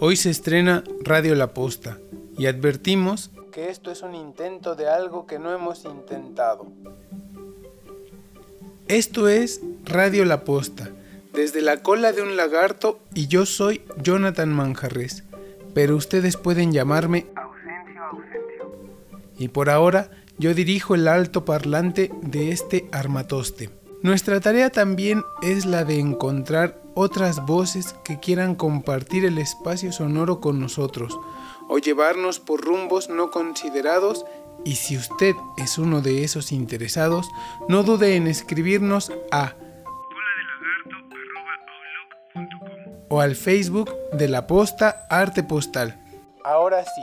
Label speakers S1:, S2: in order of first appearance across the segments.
S1: Hoy se estrena Radio La Posta y advertimos que esto es un intento de algo que no hemos intentado. Esto es Radio La Posta, desde la cola de un lagarto y yo soy Jonathan Manjarres, pero ustedes pueden llamarme Ausencio Ausencio. Y por ahora yo dirijo el alto parlante de este armatoste. Nuestra tarea también es la de encontrar otras voces que quieran compartir el espacio sonoro con nosotros o llevarnos por rumbos no considerados y si usted es uno de esos interesados, no dude en escribirnos a o al Facebook de la Posta Arte Postal. Ahora sí.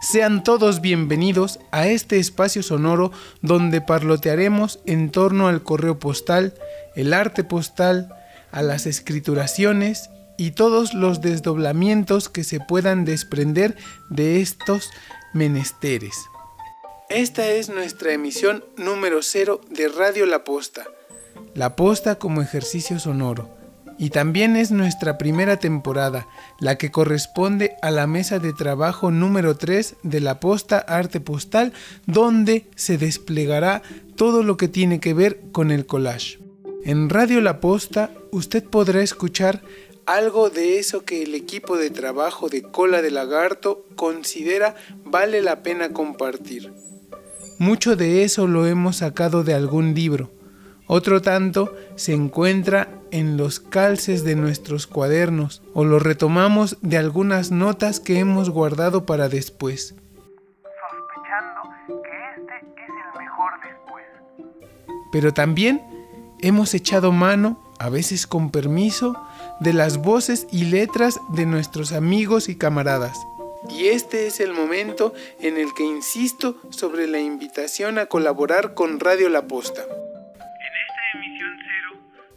S1: Sean todos bienvenidos a este espacio sonoro donde parlotearemos en torno al correo postal, el arte postal, a las escrituraciones y todos los desdoblamientos que se puedan desprender de estos menesteres. Esta es nuestra emisión número cero de Radio La Posta. La Posta como ejercicio sonoro y también es nuestra primera temporada, la que corresponde a la mesa de trabajo número 3 de la Posta Arte Postal, donde se desplegará todo lo que tiene que ver con el collage. En Radio La Posta usted podrá escuchar algo de eso que el equipo de trabajo de Cola de Lagarto considera vale la pena compartir. Mucho de eso lo hemos sacado de algún libro, otro tanto se encuentra en los calces de nuestros cuadernos o lo retomamos de algunas notas que hemos guardado para después. Sospechando que este es el mejor después. Pero también hemos echado mano, a veces con permiso, de las voces y letras de nuestros amigos y camaradas. Y este es el momento en el que insisto sobre la invitación a colaborar con Radio La Posta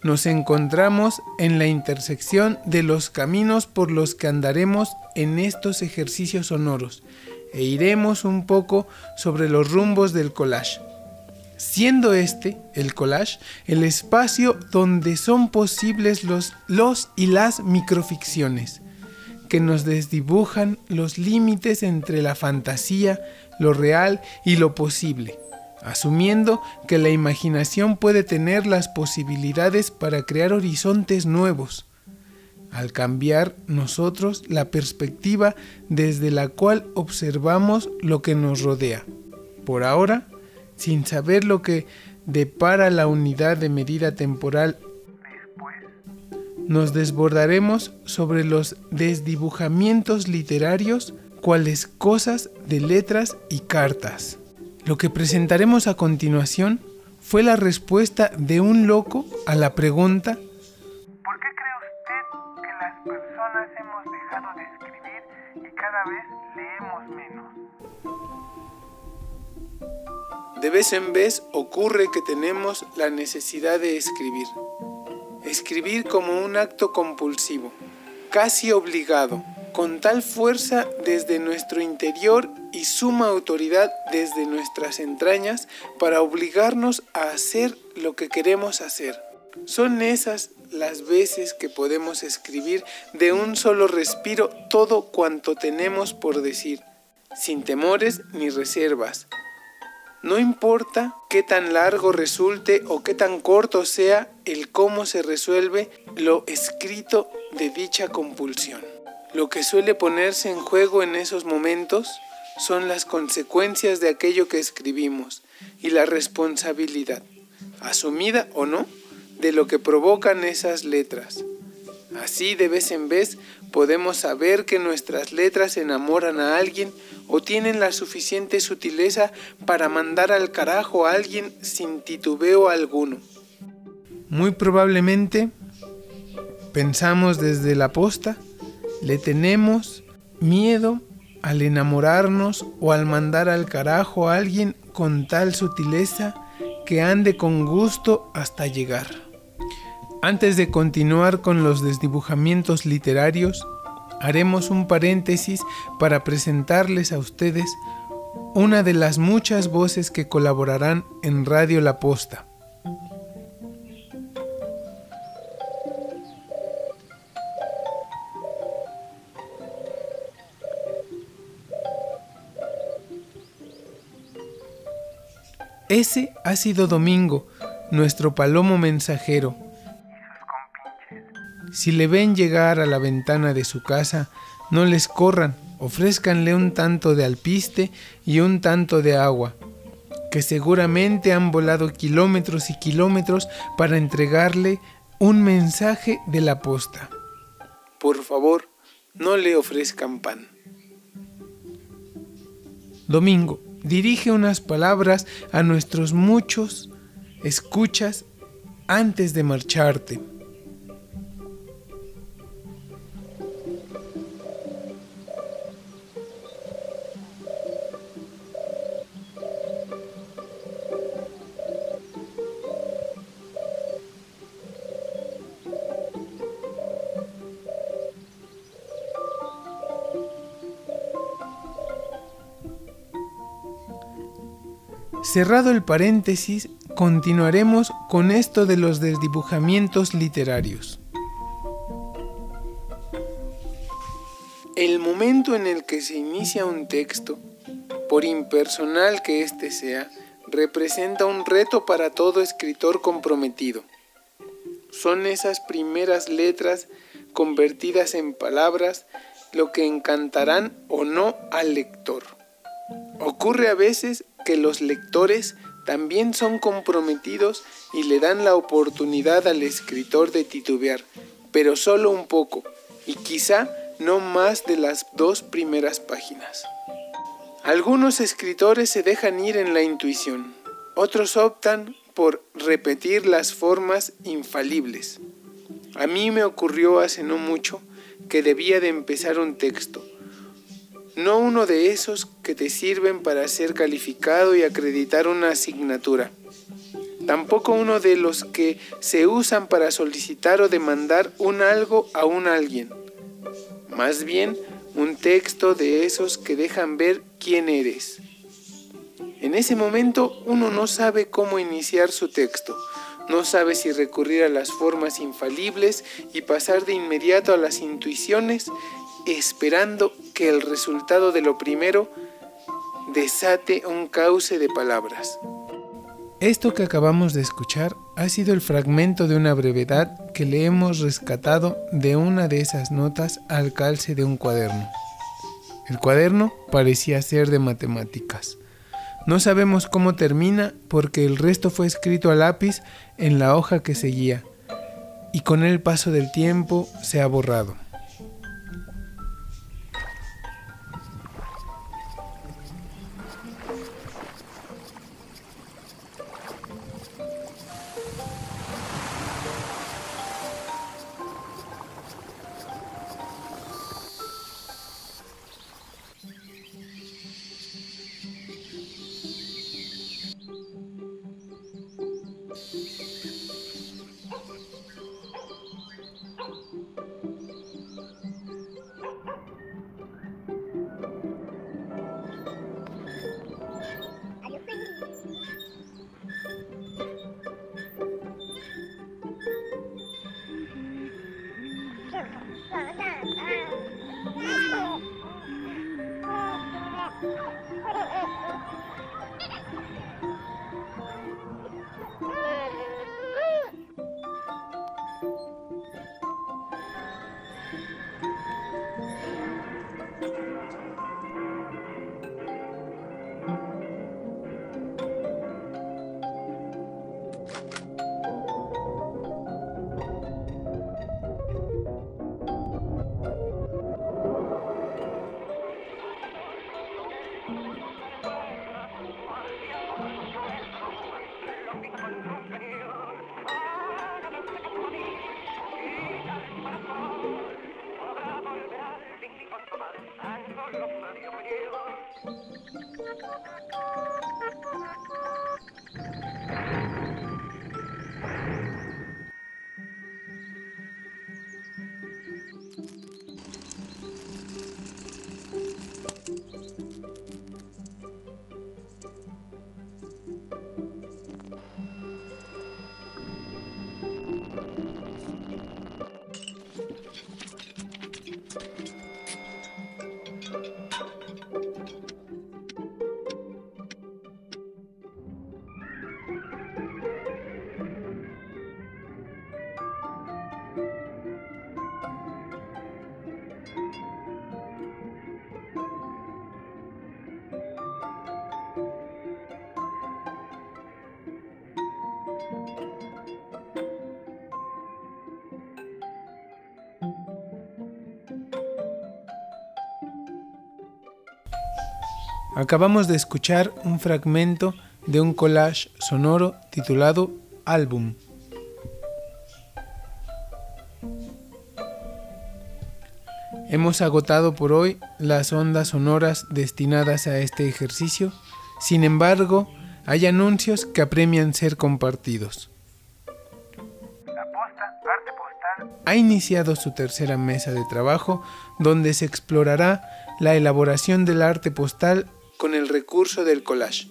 S1: nos encontramos en la intersección de los caminos por los que andaremos en estos ejercicios sonoros e iremos un poco sobre los rumbos del collage. Siendo este, el collage, el espacio donde son posibles los, los y las microficciones, que nos desdibujan los límites entre la fantasía, lo real y lo posible asumiendo que la imaginación puede tener las posibilidades para crear horizontes nuevos, al cambiar nosotros la perspectiva desde la cual observamos lo que nos rodea. Por ahora, sin saber lo que depara la unidad de medida temporal nos desbordaremos sobre los desdibujamientos literarios cuales cosas de letras y cartas. Lo que presentaremos a continuación fue la respuesta de un loco a la pregunta ¿Por qué cree usted que las personas hemos dejado de escribir y cada vez De vez en vez ocurre que tenemos la necesidad de escribir. Escribir como un acto compulsivo, casi obligado con tal fuerza desde nuestro interior y suma autoridad desde nuestras entrañas para obligarnos a hacer lo que queremos hacer. Son esas las veces que podemos escribir de un solo respiro todo cuanto tenemos por decir, sin temores ni reservas. No importa qué tan largo resulte o qué tan corto sea el cómo se resuelve lo escrito de dicha compulsión. Lo que suele ponerse en juego en esos momentos son las consecuencias de aquello que escribimos y la responsabilidad, asumida o no, de lo que provocan esas letras. Así de vez en vez podemos saber que nuestras letras enamoran a alguien o tienen la suficiente sutileza para mandar al carajo a alguien sin titubeo alguno. Muy probablemente pensamos desde la posta le tenemos miedo al enamorarnos o al mandar al carajo a alguien con tal sutileza que ande con gusto hasta llegar. Antes de continuar con los desdibujamientos literarios, haremos un paréntesis para presentarles a ustedes una de las muchas voces que colaborarán en Radio La Posta. Ese ha sido Domingo, nuestro palomo mensajero si le ven llegar a la ventana de su casa, no les corran, ofrézcanle un tanto de alpiste y un tanto de agua, que seguramente han volado kilómetros y kilómetros para entregarle un mensaje de la posta. Por favor, no le ofrezcan pan. Domingo, dirige unas palabras a nuestros muchos escuchas antes de marcharte. Cerrado el paréntesis, continuaremos con esto de los desdibujamientos literarios. El momento en el que se inicia un texto, por impersonal que éste sea, representa un reto para todo escritor comprometido. Son esas primeras letras convertidas en palabras lo que encantarán o no al lector. Ocurre a veces que los lectores también son comprometidos y le dan la oportunidad al escritor de titubear, pero solo un poco, y quizá no más de las dos primeras páginas. Algunos escritores se dejan ir en la intuición, otros optan por repetir las formas infalibles. A mí me ocurrió hace no mucho que debía de empezar un texto, no uno de esos que te sirven para ser calificado y acreditar una asignatura. Tampoco uno de los que se usan para solicitar o demandar un algo a un alguien. Más bien, un texto de esos que dejan ver quién eres. En ese momento uno no sabe cómo iniciar su texto, no sabe si recurrir a las formas infalibles y pasar de inmediato a las intuiciones esperando que el resultado de lo primero desate un cauce de palabras. Esto que acabamos de escuchar ha sido el fragmento de una brevedad que le hemos rescatado de una de esas notas al calce de un cuaderno. El cuaderno parecía ser de matemáticas. No sabemos cómo termina porque el resto fue escrito a lápiz en la hoja que seguía y con el paso del tiempo se ha borrado. Acabamos de escuchar un fragmento de un collage sonoro titulado Álbum. Hemos agotado por hoy las ondas sonoras destinadas a este ejercicio, sin embargo, hay anuncios que apremian ser compartidos. ha iniciado su tercera mesa de trabajo donde se explorará la elaboración del arte postal con el recurso del collage.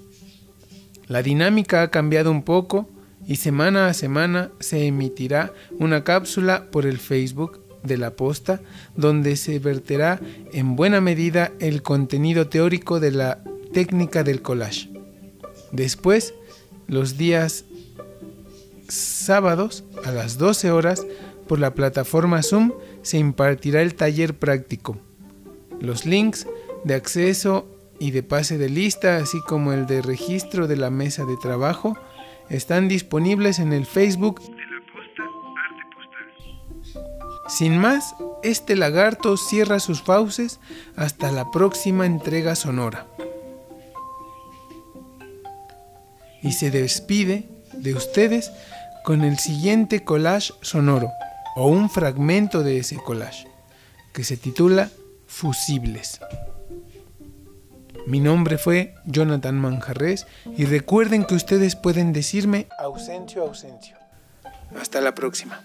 S1: La dinámica ha cambiado un poco y semana a semana se emitirá una cápsula por el Facebook de la posta donde se verterá en buena medida el contenido teórico de la técnica del collage. Después, los días sábados a las 12 horas por la plataforma Zoom se impartirá el taller práctico. Los links de acceso y de pase de lista, así como el de registro de la mesa de trabajo, están disponibles en el Facebook de la Posta Arte Postal. Sin más, este lagarto cierra sus fauces hasta la próxima entrega sonora. Y se despide de ustedes con el siguiente collage sonoro o un fragmento de ese collage, que se titula Fusibles. Mi nombre fue Jonathan Manjarres y recuerden que ustedes pueden decirme ausencio, ausencio. Hasta la próxima.